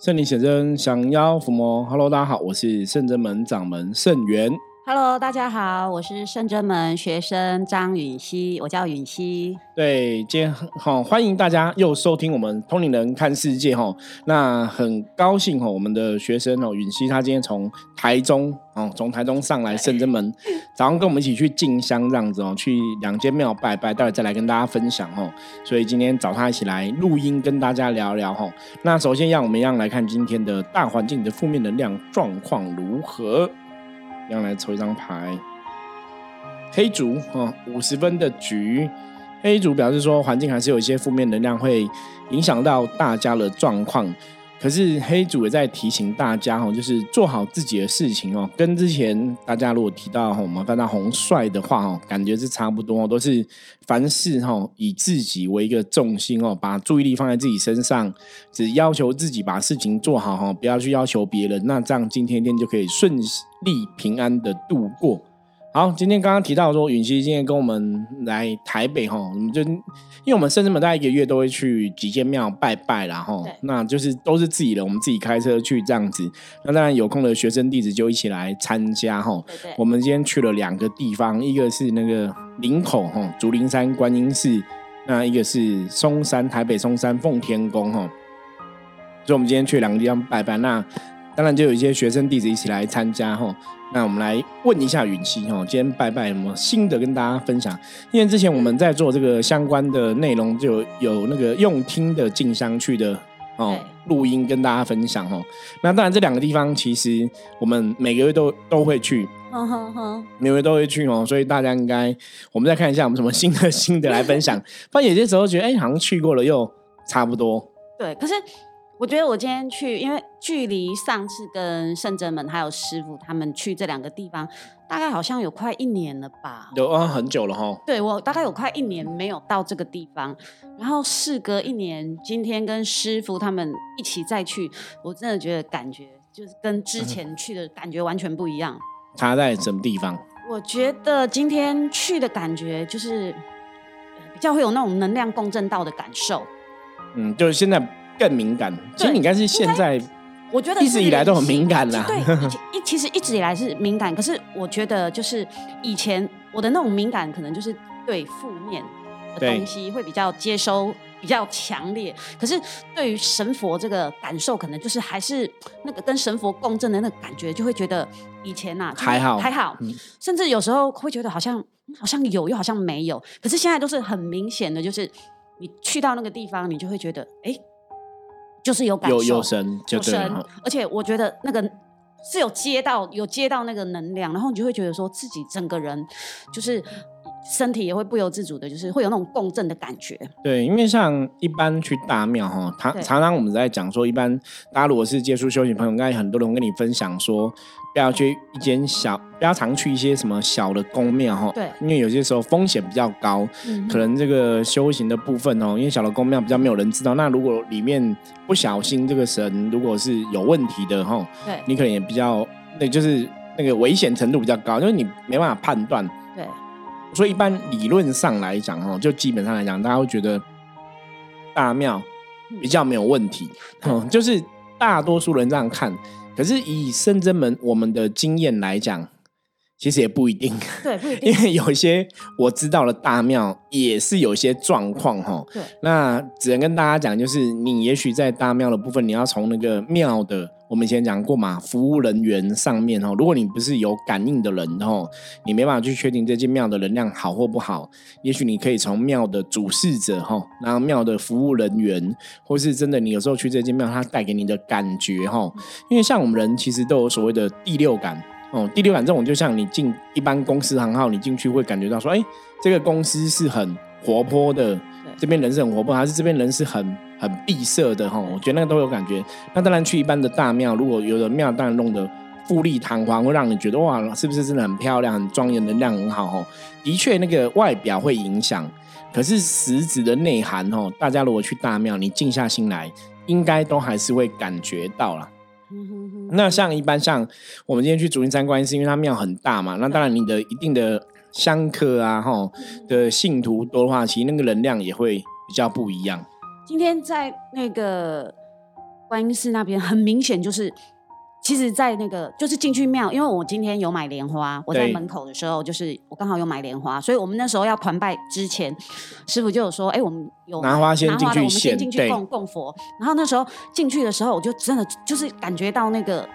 圣灵显真，降妖伏魔。Hello，大家好，我是圣真门掌门圣元。Hello，大家好，我是圣真门学生张允熙，我叫允熙。对，今天好，欢迎大家又收听我们通灵人看世界哈。那很高兴哈，我们的学生哦，允熙他今天从台中哦，从台中上来圣真门，早上跟我们一起去进香这样子哦，去两间庙拜拜，待会再来跟大家分享哦。所以今天找他一起来录音，跟大家聊聊哈。那首先让我们一样来看今天的大环境的负面能量状况如何。样来抽一张牌，黑竹啊，五十分的局，黑竹表示说环境还是有一些负面能量会影响到大家的状况。可是黑主也在提醒大家哈，就是做好自己的事情哦。跟之前大家如果提到我们翻到红帅的话哦，感觉是差不多，都是凡事哈以自己为一个重心哦，把注意力放在自己身上，只要求自己把事情做好哈，不要去要求别人。那这样今天天就可以顺利平安的度过。好，今天刚刚提到说，允熙今天跟我们来台北哈，我们就因为我们甚至每大概一个月都会去几间庙拜拜啦哈，那就是都是自己的，我们自己开车去这样子。那当然有空的学生弟子就一起来参加哈。我们今天去了两个地方，一个是那个林口哈，竹林山观音寺，那一个是松山台北松山奉天宫哈。所以我们今天去两个地方拜拜，那当然就有一些学生弟子一起来参加哈。那我们来问一下允熙哈，今天拜拜有什么新的跟大家分享？因为之前我们在做这个相关的内容，就有那个用听的进香去的哦录音跟大家分享哦。那当然这两个地方其实我们每个月都都会去，每个月都会去哦，所以大家应该我们再看一下我们什么新的 新的来分享。发现有些时候觉得哎，好像去过了又差不多。对，可是。我觉得我今天去，因为距离上次跟圣真门还有师傅他们去这两个地方，大概好像有快一年了吧？有啊，很久了哈。对我大概有快一年没有到这个地方，然后事隔一年，今天跟师傅他们一起再去，我真的觉得感觉就是跟之前去的感觉完全不一样。差在什么地方？我觉得今天去的感觉就是比较会有那种能量共振到的感受。嗯，就是现在。更敏感，其实你应该是现在，我觉得一直以来都很敏感啦。对，一其实一直以来是敏感，可是我觉得就是以前我的那种敏感，可能就是对负面的东西会比较接收比较强烈。可是对于神佛这个感受，可能就是还是那个跟神佛共振的那个感觉，就会觉得以前呐还好还好，甚至有时候会觉得好像好像有又好像没有。可是现在都是很明显的，就是你去到那个地方，你就会觉得哎。就是有感受，有神，有神，而且我觉得那个是有接到，有接到那个能量，然后你就会觉得说自己整个人就是身体也会不由自主的，就是会有那种共振的感觉。对，因为像一般去大庙哈，常常常我们在讲说，一般大家如果是接触修行朋友，应该很多人跟你分享说。不要去一间小，不要常去一些什么小的宫庙哈。对。因为有些时候风险比较高，可能这个修行的部分哦，因为小的宫庙比较没有人知道。那如果里面不小心这个神如果是有问题的哈，对，你可能也比较，那就是那个危险程度比较高，因为你没办法判断。对。所以一般理论上来讲哦，就基本上来讲，大家会觉得大庙比较没有问题，嗯，就是大多数人这样看。可是以深圳门我们的经验来讲，其实也不一定。对，不一定。因为有一些我知道的大庙也是有一些状况哈。对。那只能跟大家讲，就是你也许在大庙的部分，你要从那个庙的。我们以前讲过嘛，服务人员上面哦，如果你不是有感应的人哦，你没办法去确定这间庙的能量好或不好。也许你可以从庙的主事者哈，然后庙的服务人员，或是真的你有时候去这间庙，它带给你的感觉哈。因为像我们人其实都有所谓的第六感哦，第六感这种就像你进一般公司行号，你进去会感觉到说，哎，这个公司是很活泼的，这边人是很活泼，还是这边人是很。很闭塞的哈，我觉得那个都有感觉。那当然去一般的大庙，如果有的庙当然弄得富丽堂皇，会让你觉得哇，是不是真的很漂亮、很庄严，能量很好哦？的确，那个外表会影响，可是实质的内涵哦，大家如果去大庙，你静下心来，应该都还是会感觉到了。那像一般像我们今天去竹林山观音，寺因为它庙很大嘛，那当然你的一定的香客啊哈的信徒多的话，其实那个能量也会比较不一样。今天在那个观音寺那边很明显就是，其实，在那个就是进去庙，因为我今天有买莲花，我在门口的时候，就是我刚好有买莲花，所以我们那时候要团拜之前，师傅就有说，哎，我们有拿花先进去，我们先进去供供佛。然后那时候进去的时候，我就真的就是感觉到那个。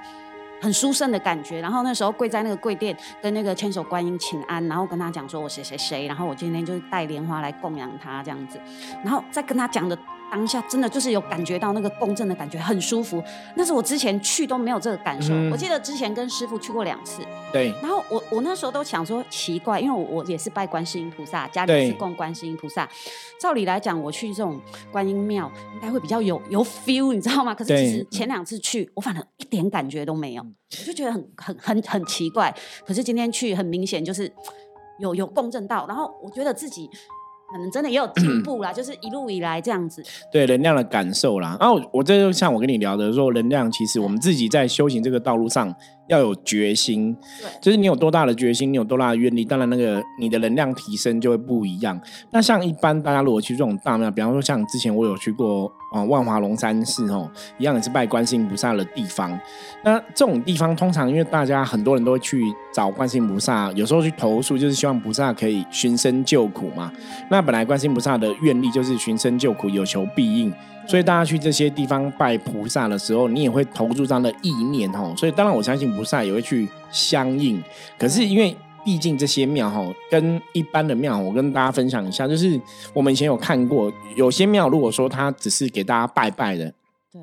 很殊胜的感觉，然后那时候跪在那个跪垫，跟那个千手观音请安，然后跟他讲说我谁谁谁，然后我今天就是带莲花来供养他这样子，然后再跟他讲的。当下真的就是有感觉到那个共振的感觉，很舒服。那是我之前去都没有这个感受。我记得之前跟师傅去过两次。对。然后我我那时候都想说奇怪，因为我我也是拜观世音菩萨，家里是供观世音菩萨。照理来讲，我去这种观音庙应该会比较有 有 feel，你知道吗？可是其实前两次去，我反而一点感觉都没有，我就觉得很很很很奇怪。可是今天去，很明显就是有有共振到，然后我觉得自己。可能真的也有进 步啦，就是一路以来这样子。对能量的感受啦，然后我这就像我跟你聊的说，能量其实我们自己在修行这个道路上。要有决心，就是你有多大的决心，你有多大的愿力，当然那个你的能量提升就会不一样。那像一般大家如果去这种大庙，比方说像之前我有去过啊万华龙山寺哦，一样也是拜观世音菩萨的地方。那这种地方通常因为大家很多人都会去找观世音菩萨，有时候去投诉就是希望菩萨可以寻声救苦嘛。那本来观世音菩萨的愿力就是寻声救苦，有求必应。所以大家去这些地方拜菩萨的时候，你也会投入这样的意念吼。所以当然我相信菩萨也会去相应。可是因为毕竟这些庙吼跟一般的庙，我跟大家分享一下，就是我们以前有看过，有些庙如果说它只是给大家拜拜的，对，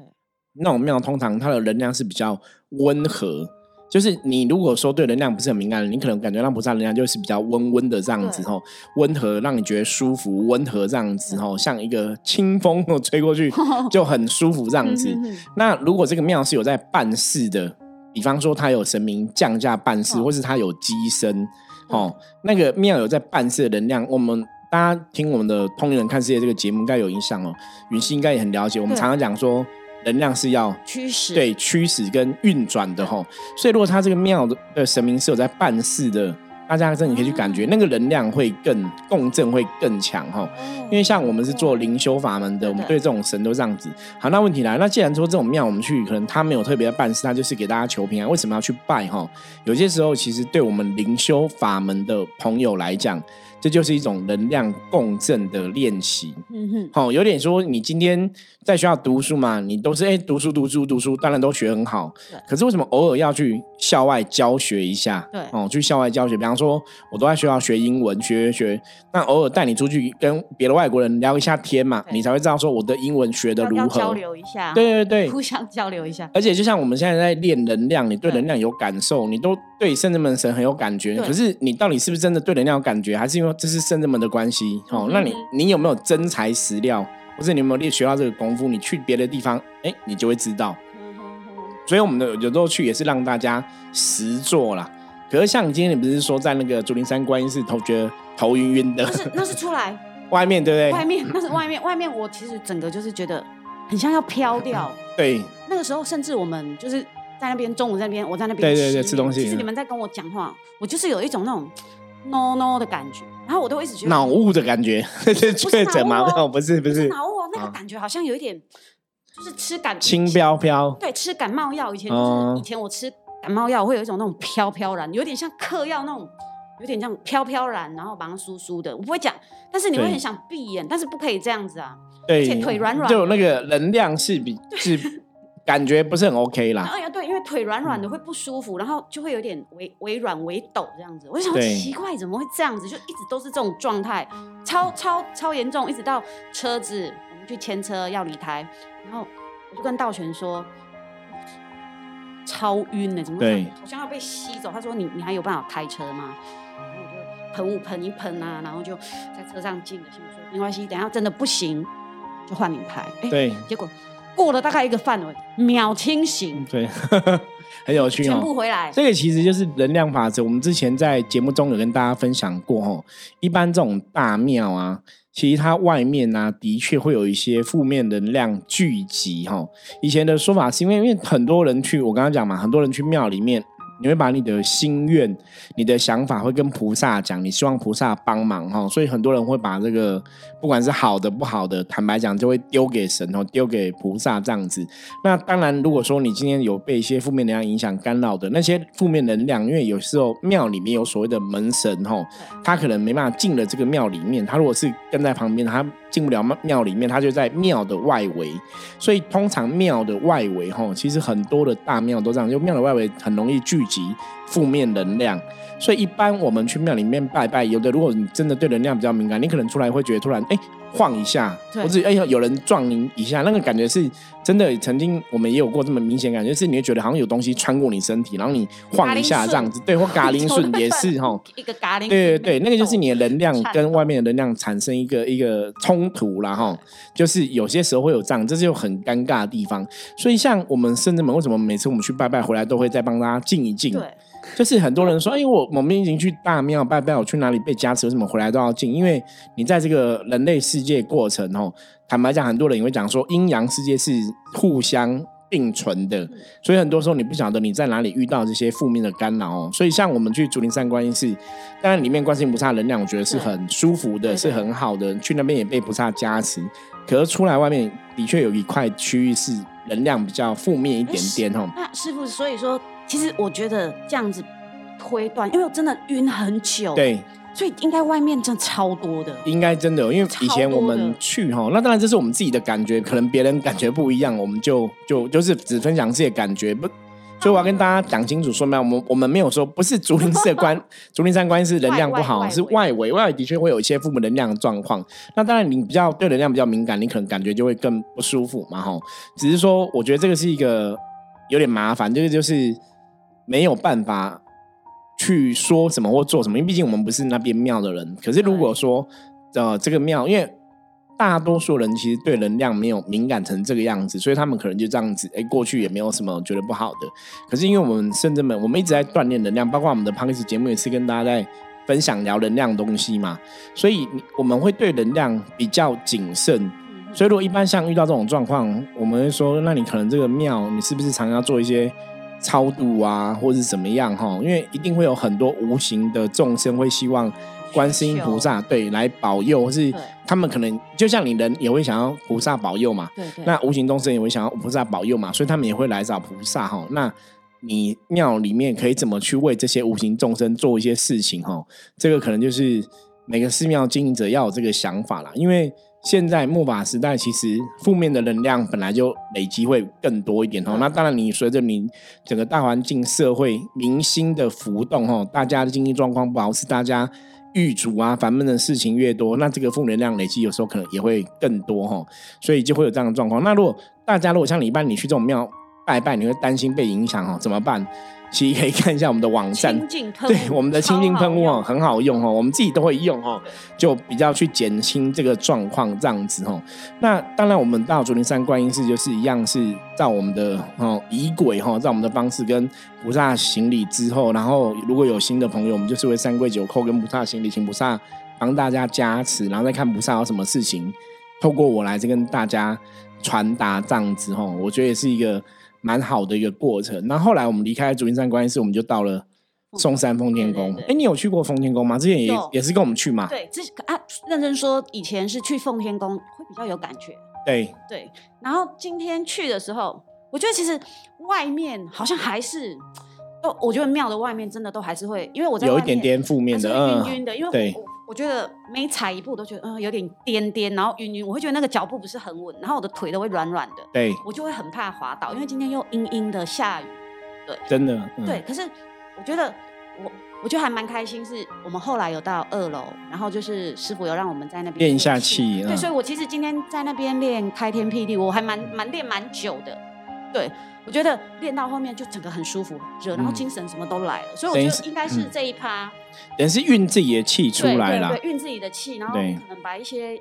那种庙通常它的能量是比较温和。就是你如果说对能量不是很敏感的，你可能感觉让菩萨能量就是比较温温的这样子吼，温和让你觉得舒服，温和这样子吼，像一个清风吹过去 就很舒服这样子。那如果这个庙是有在办事的，比方说他有神明降价办事，或是他有机身哦，那个庙有在办事的能量，我们大家听我们的通灵人看世界这个节目应该有印象哦，允熙应该也很了解，我们常常讲说。能量是要驱使，对驱使跟运转的吼，所以如果他这个庙的神明是有在办事的，大家真的可以去感觉那个能量会更共振会更强哈。因为像我们是做灵修法门的，我们对这种神都这样子。好，那问题来，那既然说这种庙我们去，可能他没有特别的办事，他就是给大家求平安，为什么要去拜哈？有些时候其实对我们灵修法门的朋友来讲。这就是一种能量共振的练习，嗯哼，好，有点说你今天在学校读书嘛，你都是哎读书读书读书，当然都学很好，可是为什么偶尔要去校外教学一下？对，哦，去校外教学，比方说我都在学校学英文，学学，那偶尔带你出去跟别的外国人聊一下天嘛，你才会知道说我的英文学的如何，交流一下，对对对，互相交流一下。而且就像我们现在在练能量，你对能量有感受，你都对圣人们神很有感觉，可是你到底是不是真的对人家有感觉，还是因为？这是圣人们的关系哦，那你你有没有真材实料，或者你有没有练学到这个功夫？你去别的地方，哎，你就会知道。所以我们的有时候去也是让大家实做啦。可是像你今天，你不是说在那个竹林山观音寺头觉得头晕晕的？那是那是出来 外面对不对？外面那是外面外面，我其实整个就是觉得很像要飘掉。对，那个时候甚至我们就是在那边中午在那边，我在那边对对对吃东西。其实你们在跟我讲话，我就是有一种那种。no no 的感觉，然后我都一直觉得脑雾的感觉，是确诊吗？不是不是脑雾，那个感觉好像有一点，就是吃感轻飘飘，对，吃感冒药，以前就是以前我吃感冒药会有一种那种飘飘然，有点像嗑药那种，有点像飘飘然，然后把它酥酥的，我不会讲，但是你会很想闭眼，但是不可以这样子啊，对，而且腿软软，就那个能量是比是。感觉不是很 OK 啦。哎呀，对，因为腿软软的会不舒服，然后就会有点微微软微抖这样子。我就想奇怪，怎么会这样子？就一直都是这种状态，超超超严重，一直到车子我们去牵车要离开，然后我就跟道玄说，超晕呢，怎么好像要被吸走？他说你你还有办法开车吗？然后我就喷雾喷一喷啊，然后就在车上静了心说没关系，等下真的不行就换你开。对，结果。过了大概一个范围，秒清醒，对，很有趣哦。全部回来，这个其实就是能量法则。我们之前在节目中有跟大家分享过哦。一般这种大庙啊，其实它外面呢，的确会有一些负面能量聚集哈。以前的说法是因为，因为很多人去，我刚刚讲嘛，很多人去庙里面你会把你的心愿、你的想法会跟菩萨讲，你希望菩萨帮忙哈。所以很多人会把这个不管是好的不好的，坦白讲就会丢给神哦，丢给菩萨这样子。那当然，如果说你今天有被一些负面能量影响干扰的那些负面能量，因为有时候庙里面有所谓的门神哈，他可能没办法进了这个庙里面，他如果是跟在旁边，他进不了庙里面，他就在庙的外围。所以通常庙的外围哈，其实很多的大庙都这样，就庙的外围很容易聚。及负面能量，所以一般我们去庙里面拜拜，有的如果你真的对能量比较敏感，你可能出来会觉得突然哎晃一下，或者哎有人撞你一下，那个感觉是真的。曾经我们也有过这么明显感觉，是你会觉得好像有东西穿过你身体，然后你晃一下这样子，对，或嘎铃 顺也是哈，一个嘎铃，对对对，那个就是你的能量 跟外面的能量产生一个一个冲突了哈，就是有些时候会有这样，这是有很尴尬的地方。所以像我们圣至门，为什么每次我们去拜拜回来都会再帮大家静一静？对。就是很多人说，哎，我我们已经去大庙拜拜，我去哪里被加持，为什么回来都要进？因为你在这个人类世界过程哦，坦白讲，很多人也会讲说，阴阳世界是互相并存的，所以很多时候你不晓得你在哪里遇到这些负面的干扰哦。所以像我们去竹林山观音寺，当然里面观世音菩萨能量，我觉得是很舒服的，是很好的。去那边也被菩萨加持，可是出来外面的确有一块区域是能量比较负面一点点哦。那师傅，所以说。其实我觉得这样子推断，因为我真的晕很久，对，所以应该外面真的超多的，应该真的，因为以前我们去哈，那当然这是我们自己的感觉，可能别人感觉不一样，我们就就就是只分享自己的感觉，不，所以我要跟大家讲清楚，说明我们我们没有说不是竹林寺关 竹林山关是能量不好，是外围外围的确会有一些负面能量的状况，那当然你比较对能量比较敏感，你可能感觉就会更不舒服嘛哈，只是说我觉得这个是一个有点麻烦，这个就是。没有办法去说什么或做什么，因为毕竟我们不是那边庙的人。可是如果说，呃，这个庙，因为大多数人其实对能量没有敏感成这个样子，所以他们可能就这样子，哎，过去也没有什么觉得不好的。可是因为我们甚至们，我们一直在锻炼能量，包括我们的 p o d 节目也是跟大家在分享聊能量东西嘛，所以我们会对能量比较谨慎。所以如果一般像遇到这种状况，我们会说，那你可能这个庙，你是不是常要做一些？超度啊，或者是怎么样哈？因为一定会有很多无形的众生会希望观世音菩萨对来保佑，或是他们可能就像你人也会想要菩萨保佑嘛。对对。那无形众生也会想要菩萨保佑嘛，所以他们也会来找菩萨哈。那你庙里面可以怎么去为这些无形众生做一些事情哈？这个可能就是每个寺庙经营者要有这个想法啦，因为。现在末法时代，其实负面的能量本来就累积会更多一点哦。那当然，你随着你整个大环境、社会、民心的浮动哦，大家的经济状况不好，是大家遇阻啊、烦闷的事情越多，那这个负能量累积有时候可能也会更多哈。所以就会有这样的状况。那如果大家如果像你一般，你去这种庙拜拜，你会担心被影响哦，怎么办？其实可以看一下我们的网站，对我们的清净喷雾哦，很好用哦，我们自己都会用哦，就比较去减轻这个状况这样子哦。那当然，我们到竹林山观音寺就是一样，是照我们的哦仪轨哈，照我们的方式跟菩萨行礼之后，然后如果有新的朋友，我们就是为三跪九叩跟菩萨行礼，请菩萨帮大家加持，然后再看菩萨有什么事情，透过我来这跟大家传达这样子哦，我觉得也是一个。蛮好的一个过程。那后来我们离开竹林山观音寺，我们就到了嵩山奉天宫。哎，你有去过奉天宫吗？之前也也是跟我们去嘛。对，之啊，认真说，以前是去奉天宫会比较有感觉。对对。然后今天去的时候，我觉得其实外面好像还是，都我觉得庙的外面真的都还是会，因为我在有一点点负面的，晕晕的，因为对。我觉得每踩一步都觉得嗯有点颠颠，然后晕晕，我会觉得那个脚步不是很稳，然后我的腿都会软软的，对我就会很怕滑倒，因为今天又阴阴的下雨，对，真的，对。可是我觉得我我觉得还蛮开心，是我们后来有到二楼，然后就是师傅有让我们在那边练一下气，对，所以我其实今天在那边练开天辟地，我还蛮蛮练蛮久的，对。我觉得练到后面就整个很舒服，热，然后精神什么都来了，所以我觉得应该是这一趴，等是运自己的气出来了，对，运自己的气，然后可能把一些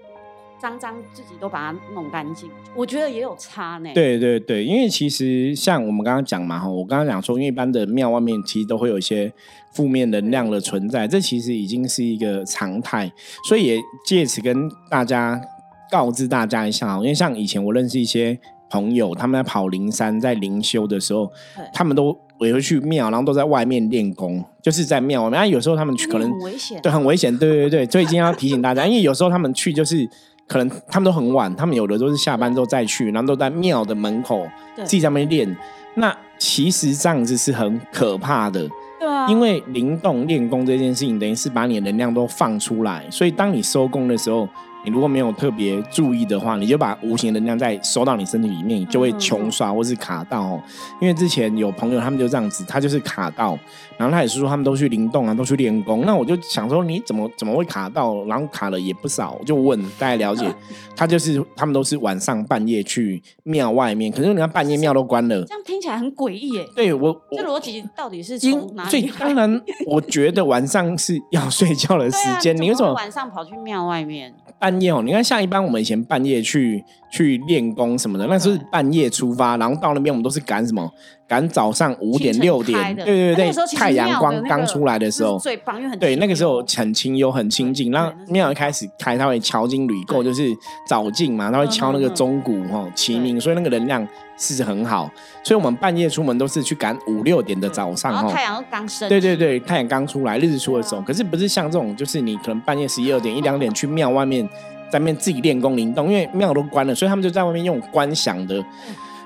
脏脏自己都把它弄干净，我觉得也有差呢。对对对，因为其实像我们刚刚讲嘛，哈，我刚刚讲说，因为一般的庙外面其实都会有一些负面能量的存在，这其实已经是一个常态，所以也借此跟大家告知大家一下，因为像以前我认识一些。朋友，他们在跑灵山，在灵修的时候，他们都也会去庙，然后都在外面练功，就是在庙外面。那有时候他们去可能很危险，对很危险，对对对，所以今天要提醒大家，因为有时候他们去就是可能他们都很晚，他们有的都是下班之后再去，然后都在庙的门口自己在那边练。那其实这样子是很可怕的，对啊，因为灵动练功这件事情，等于是把你的能量都放出来，所以当你收工的时候，你如果没有特别注意的话，你就把无形能量再收到你身体里面，你就会穷刷或是卡到哦。因为之前有朋友他们就这样子，他就是卡到，然后他也是说他们都去灵动啊，都去练功。那我就想说，你怎么怎么会卡到？然后卡了也不少，我就问大家了解，他就是他们都是晚上半夜去庙外面，可是你看半夜庙都关了。这样听起来很诡异耶。对我我这逻辑到底是因从哪所以里？当然，我觉得晚上是要睡觉的时间。你为什么晚上跑去庙外面？半夜哦？你看，像一般我们以前半夜去去练功什么的，那是对半夜出发，然后到那边我们都是赶什么？赶早上五点六点，对对对太阳光刚出来的时候是，最棒，因为很对，那个时候很清幽、很清静。然后庙一开始开，它会敲金铝够，对就是早进嘛，它会敲那个钟鼓哈、齐鸣，所以那个能量是很好。所以我们半夜出门都是去赶五六点的早上哈。然后太阳刚升，对对，对，太阳刚出来，日出的时候，可是不是像这种，就是你可能半夜十一二点、一两点去庙外面，在面自己练功灵动，因为庙都关了，所以他们就在外面用观想的。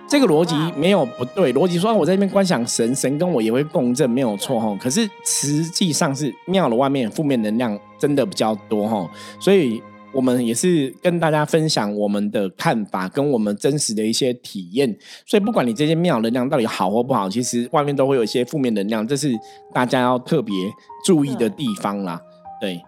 这个逻辑没有不对，逻辑说啊我在那边观想神，神跟我也会共振，没有错哈。可是实际上是庙的外面负面能量真的比较多哈，所以我们也是跟大家分享我们的看法跟我们真实的一些体验。所以不管你这些庙能量到底好或不好，其实外面都会有一些负面能量，这是大家要特别注意的地方啦。对，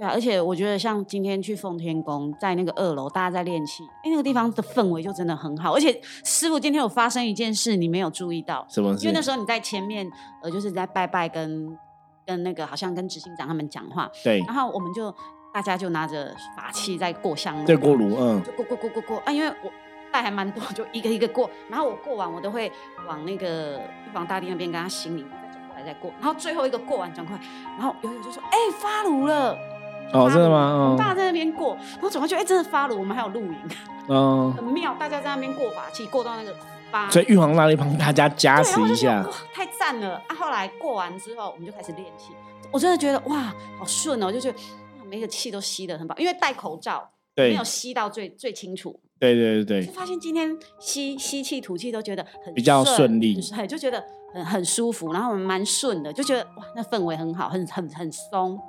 对啊，而且我觉得像今天去奉天宫，在那个二楼，大家在练气，哎，那个地方的氛围就真的很好。而且师傅今天有发生一件事，你没有注意到，什么事？因为那时候你在前面，呃，就是在拜拜跟跟那个好像跟执行长他们讲话，对然后我们就大家就拿着法器在过香炉，对过炉，嗯，就过过过过过啊，因为我带还蛮多，就一个一个过，然后我过完我都会往那个玉皇大帝那边跟他行礼，再转过来再过，然后最后一个过完转过来，然后友友就说：“哎、发炉了。”哦，真的吗？嗯大家在那边过，然后转过去，哎、真的发了，我们还有录影，嗯，很妙，大家在那边过法器，过到那个发，所以玉皇大帝帮大家加，持一下哇，，太赞了啊！后来过完之后，我们就开始练气，我真的觉得哇，好顺哦，我就觉得哇每个气都吸的很饱，因为戴口罩没有吸到最最清楚，对对对对，就发现今天吸吸气吐气都觉得很比较顺利很就觉得很很舒服，然后我们蛮顺的，就觉得哇，那氛围很好，很很很松。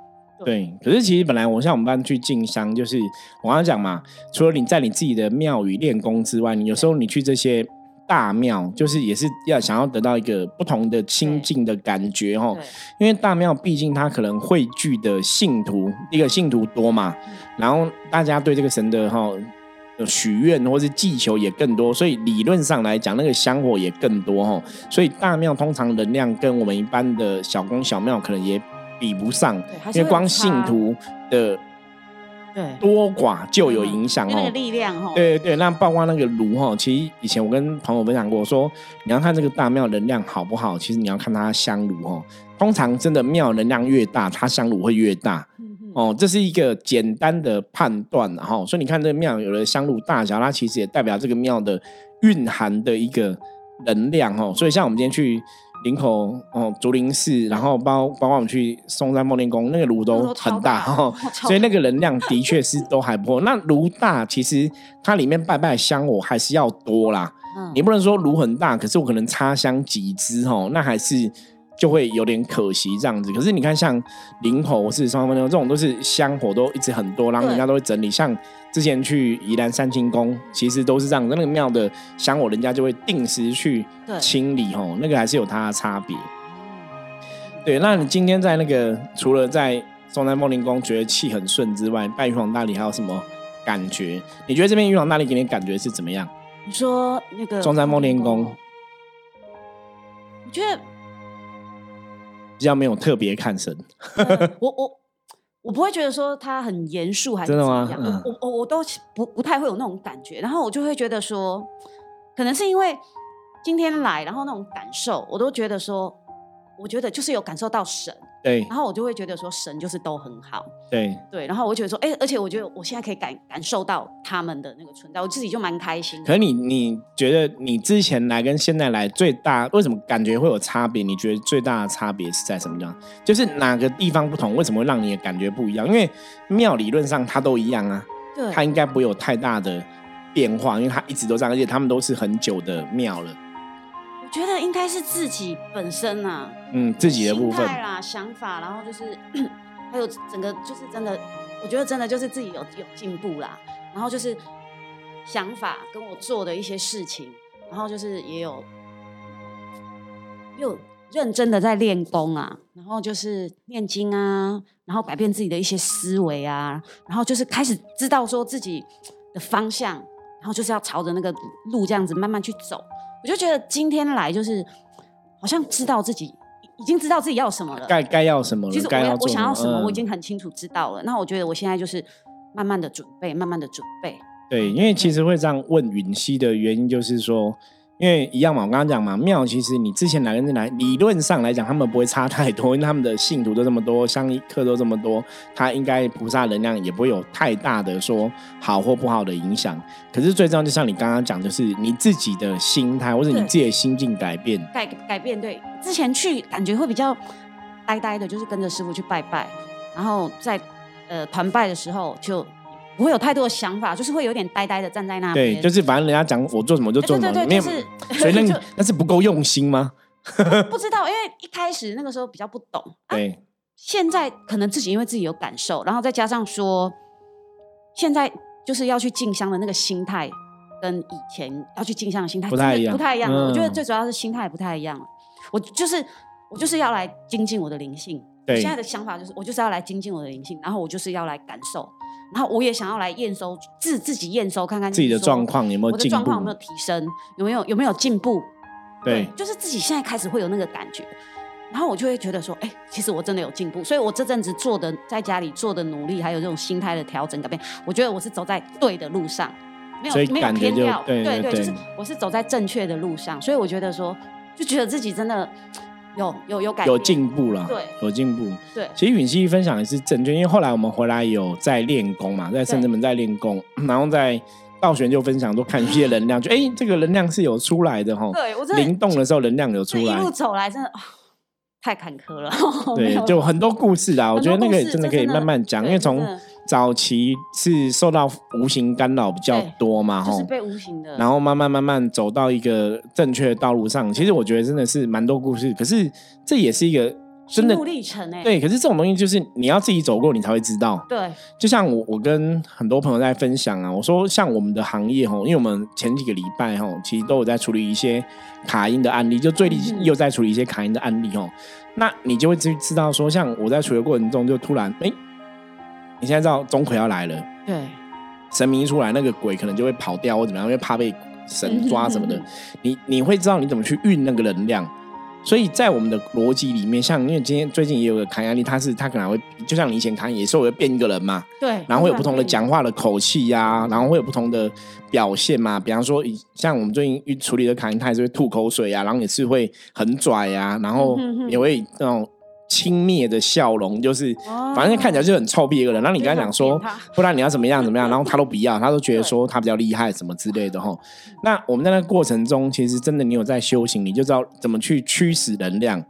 对，可是其实本来我像我们班去进香，就是我刚刚讲嘛，除了你在你自己的庙宇练功之外，你有时候你去这些大庙，就是也是要想要得到一个不同的清净的感觉哦。因为大庙毕竟它可能汇聚的信徒，一个信徒多嘛，嗯然后大家对这个神的哈。有许愿或是祈求也更多，所以理论上来讲，那个香火也更多哈。所以大庙通常能量跟我们一般的小宫小庙可能也比不上，因为光信徒的对，多寡就有影响哦那个。力量哈，对对对，那包括那个炉哈，其实以前我跟朋友分享过，我说你要看这个大庙能量好不好，其实你要看它香炉哦。通常真的庙能量越大，它香炉会越大哦，这是一个简单的判断然后，所以你看这个庙有了香炉大小，它其实也代表这个庙的蕴含的一个能量哦。所以像我们今天去林口哦竹林寺，然后包包括我们去松山梦天宫，那个炉都很大大哦，所以那个能量的确是都还不错。那炉大，其实它里面拜拜香火还是要多啦。嗯你不能说炉很大，可是我可能插香几支哦，那还是就会有点可惜这样子。可是你看，像林口或是双峰这种，都是香火都一直很多，然后人家都会整理。像之前去宜兰三清宫，其实都是这样，那个庙的香火，人家就会定时去清理哦，那个还是有它的差别。对，那你今天在那个除了在中山梦灵宫觉得气很顺之外，拜玉皇大帝还有什么感觉？你觉得这边玉皇大帝给你感觉是怎么样？你说那个中山梦林宫哦，我觉得比较没有特别看神，呃我我我不会觉得说他很严肃还是真的吗？怎么嗯样我我我我都不不太会有那种感觉，然后我就会觉得说，可能是因为今天来，然后那种感受，我都觉得说，我觉得就是有感受到神，对然后我就会觉得说神就是都很好，对，对，然后我觉得说，哎，而且我觉得我现在可以感感受到他们的那个存在，我自己就蛮开心的。可是你你觉得你之前来跟现在来最大为什么感觉会有差别？你觉得最大的差别是在什么地方？就是哪个地方不同？为什么会让你的感觉不一样？因为庙理论上它都一样啊，对，它应该不会有太大的变化，因为它一直都这样，而且他们都是很久的庙了。我觉得应该是自己本身啊，嗯，自己的部分。心态啦、想法，然后就是 还有整个就是真的，我觉得真的就是自己有有进步啦，然后就是想法跟我做的一些事情，然后就是也有又认真的在练功啊，然后就是念经啊，然后改变自己的一些思维啊，然后就是开始知道说自己的方向，然后就是要朝着那个路这样子慢慢去走。我就觉得今天来就是好像知道自己已经知道自己要什么了。该该要什么了？其实我要我想要什么，嗯我已经很清楚知道了。那我觉得我现在就是慢慢的准备，慢慢的准备。对，因为其实会这样问允熙的原因，就是说，因为一样嘛，我刚刚讲嘛，庙其实你之前来跟这来，理论上来讲，他们不会差太多，因为他们的信徒都这么多，香客都这么多，他应该菩萨能量也不会有太大的说好或不好的影响。可是最重要，就像你刚刚讲，就是你自己的心态或者你自己的心境改变。改改变，对，之前去感觉会比较呆呆的，就是跟着师傅去拜拜，然后在呃团拜的时候就不会有太多的想法，就是会有点呆呆的站在那边。对，就是反正人家讲我做什么就做什么，没有对对对，就是所以那那是不够用心吗？不知道，因为一开始那个时候比较不懂，啊、对，现在可能自己因为自己有感受，然后再加上说，现在就是要去进香的那个心态，跟以前要去进香的心态不太一样不太一样了。嗯我觉得最主要是心态不太一样了。我就是我就是要来精进我的灵性。我对现在的想法就是，我就是要来精进我的灵性，然后我就是要来感受，然后我也想要来验收自自己验收看看自己的说状况有没有我的进步。状况有没有提升，有没有有没有进步？对，就是自己现在开始会有那个感觉，然后我就会觉得说，哎、其实我真的有进步，所以我这阵子做的在家里做的努力，还有这种心态的调整改变，我觉得我是走在对的路上，没有没有偏掉，对对对就是我是走在正确的路上，所以我觉得说，就觉得自己真的有有有改，有进步了，对。有进步。对。其实允熙分享也是正确，因为后来我们回来有在练功嘛，在圣真门在练功，然后在道玄就分享说看一些能量，就 哎、这个能量是有出来的哈，对我真的灵动的时候能量有出来。这一路，走来真的、啊太坎坷了，没对，就很多故事啦。我觉得那个很多故事真的可以慢慢讲，因对为从早期是受到无形干扰比较多嘛，哈就是。被无形的，然后慢慢慢慢走到一个正确的道路上，其实我觉得真的是蛮多故事，可是这也是一个真的历程哎、对，可是这种东西就是你要自己走过，你才会知道。对。就像我，我跟很多朋友在分享啊，我说像我们的行业吼，因为我们前几个礼拜吼，其实都有在处理一些卡音的案例，就最近嗯。又在处理一些卡音的案例吼，那你就会知知道说，像我在处理的过程中，就突然哎、你现在知道钟馗要来了，对。神明一出来，那个鬼可能就会跑掉或怎么样，因为怕被神 抓什么的。嗯，你你会知道你怎么去运那个能量。所以在我们的逻辑里面，像因为今天最近也有个卡案例，他是他可能会就像你以前卡也是会变一个人嘛，对，然后会有不同的讲话的口气呀、然后会有不同的表现嘛。比方说，以像我们最近遇处理的卡因，他也是会吐口水啊，然后也是会很拽呀、然后也会那种轻蔑的笑容，就是哦反正看起来就很臭屁一个人。然后你跟他讲说不然你要怎么样怎么样，然后他都不要，他都觉得说他比较厉害什么之类的哈。那我们在那个过程中，其实真的你有在修行，你就知道怎么去驱使能量。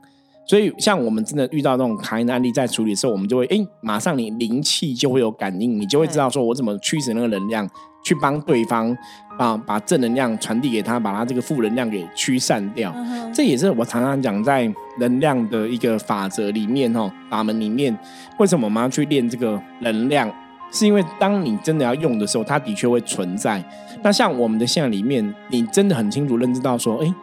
所以，像我们真的遇到那种卡因的案例，在处理的时候，我们就会哎，马上你灵气就会有感应，你就会知道说我怎么驱使那个能量，去帮对方啊把正能量传递给他，把他这个负能量给驱散掉。嗯这也是我常常讲在能量的一个法则里面哦，法门里面，为什么我们要去练这个能量？是因为当你真的要用的时候，它的确会存在。那像我们的现在里面，你真的很清楚认知到说，哎，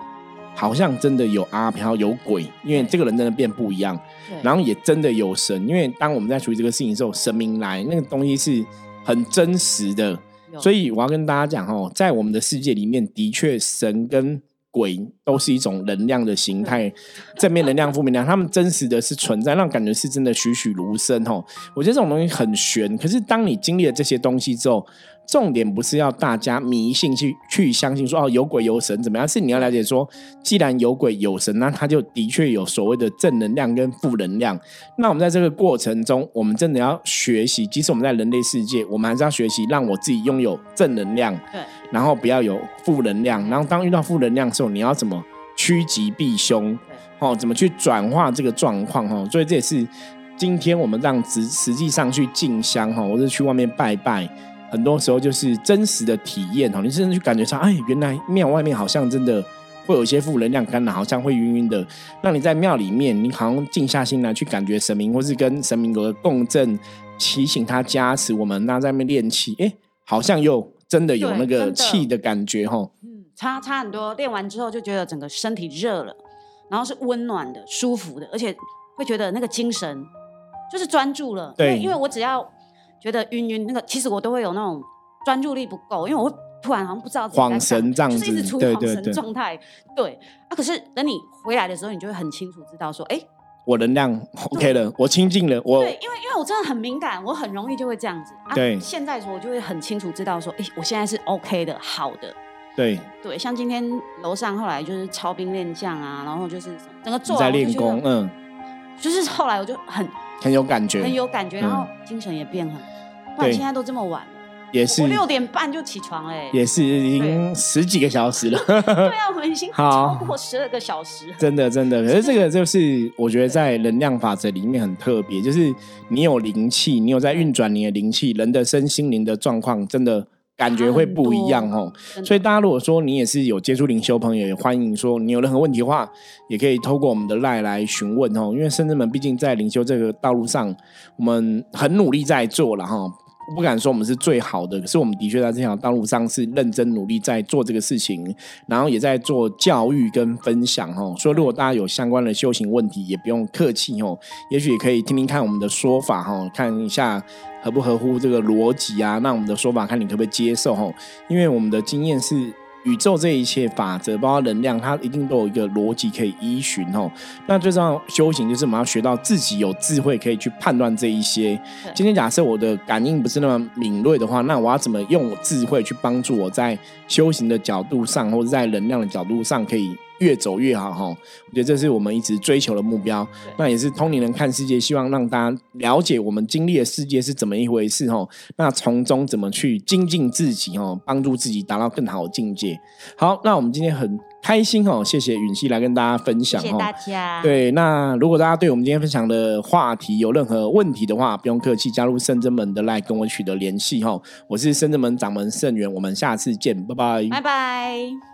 好像真的有阿飘有鬼，因为这个人真的变不一样。对然后也真的有神，因为当我们在处理这个事情的时候，神明来，那个东西是很真实的。有所以我要跟大家讲哦，在我们的世界里面，的确神跟鬼都是一种能量的形态，正面能量、负面能量，他们真实的是存在，让感觉是真的栩栩如生哦。我觉得这种东西很玄，可是当你经历了这些东西之后，重点不是要大家迷信去去相信说哦有鬼有神怎么样，是你要了解说，既然有鬼有神，那他就的确有所谓的正能量跟负能量。那我们在这个过程中，我们真的要学习，即使我们在人类世界，我们还是要学习让我自己拥有正能量，对，然后不要有负能量。然后当遇到负能量的时候，你要怎么趋吉避凶？哦，怎么去转化这个状况？哦，所以这也是今天我们让实实际上去进香哈，或者去外面拜拜。很多时候就是真实的体验哈，你甚至去感觉上，哎，原来庙外面好像真的会有一些负能量干扰，好像会晕晕的。那你在庙里面，你好像静下心来去感觉神明，或是跟神明有个共振，提醒他加持我们，那在那边练气，哎，好像又真的有那个气的感觉哈。嗯，差差很多。练完之后就觉得整个身体热了，然后是温暖的、舒服的，而且会觉得那个精神就是专注了。对，因为我只要。觉得晕晕，那个其实我都会有那种专注力不够，因为我会突然好像不知道恍神这样子，就是一直处于恍神状态。对啊，可是等你回来的时候，你就会很清楚知道说，哎，我能量 OK 了，我清净了。我对，因为因为我真的很敏感，我很容易就会这样子。啊对，现在说我就会很清楚知道说，哎，我现在是 OK 的，好的。对对，像今天楼上后来就是超兵练将啊，然后就是整个做在练功，嗯，就是后来我就很。很有感觉，很有感觉，然后精神也变很。对，现在都这么晚了，也是六点半就起床哎，也是已经十几个小时了。对啊，我们已经超过十二个小时。真的，真的。可是这个就是我觉得在能量法则里面很特别，就是你有灵气，你有在运转你的灵气，人的身心灵的状况真的。感觉会不一样哦，所以大家如果说你也是有接触灵修朋友，也欢迎说你有任何问题的话，也可以透过我们的赖来询问哦。因为深圳们毕竟在灵修这个道路上，我们很努力在做了哈。不敢说我们是最好的，可是我们的确在这条道路上是认真努力在做这个事情，然后也在做教育跟分享哦。所以如果大家有相关的修行问题，也不用客气哦，也许也可以听听看我们的说法哦，看一下合不合乎这个逻辑啊。那我们的说法看你可不可以接受哦？因为我们的经验是。宇宙这一切法则，包括能量，它一定都有一个逻辑可以依循哦。那最重要修行就是我们要学到自己有智慧，可以去判断这一些。今天假设我的感应不是那么敏锐的话，那我要怎么用智慧去帮助我在修行的角度上，或者在能量的角度上可以？越走越好哈，我觉得这是我们一直追求的目标。那也是通灵人看世界，希望让大家了解我们经历的世界是怎么一回事哈。那从中怎么去精进自己哈，帮助自己达到更好的境界。好，那我们今天很开心哦，谢谢允熙来跟大家分享。谢谢大家。对，那如果大家对我们今天分享的话题有任何问题的话，不用客气，加入圣真门的来跟我取得联系哈。我是圣真门掌门圣元，我们下次见，拜拜，拜拜。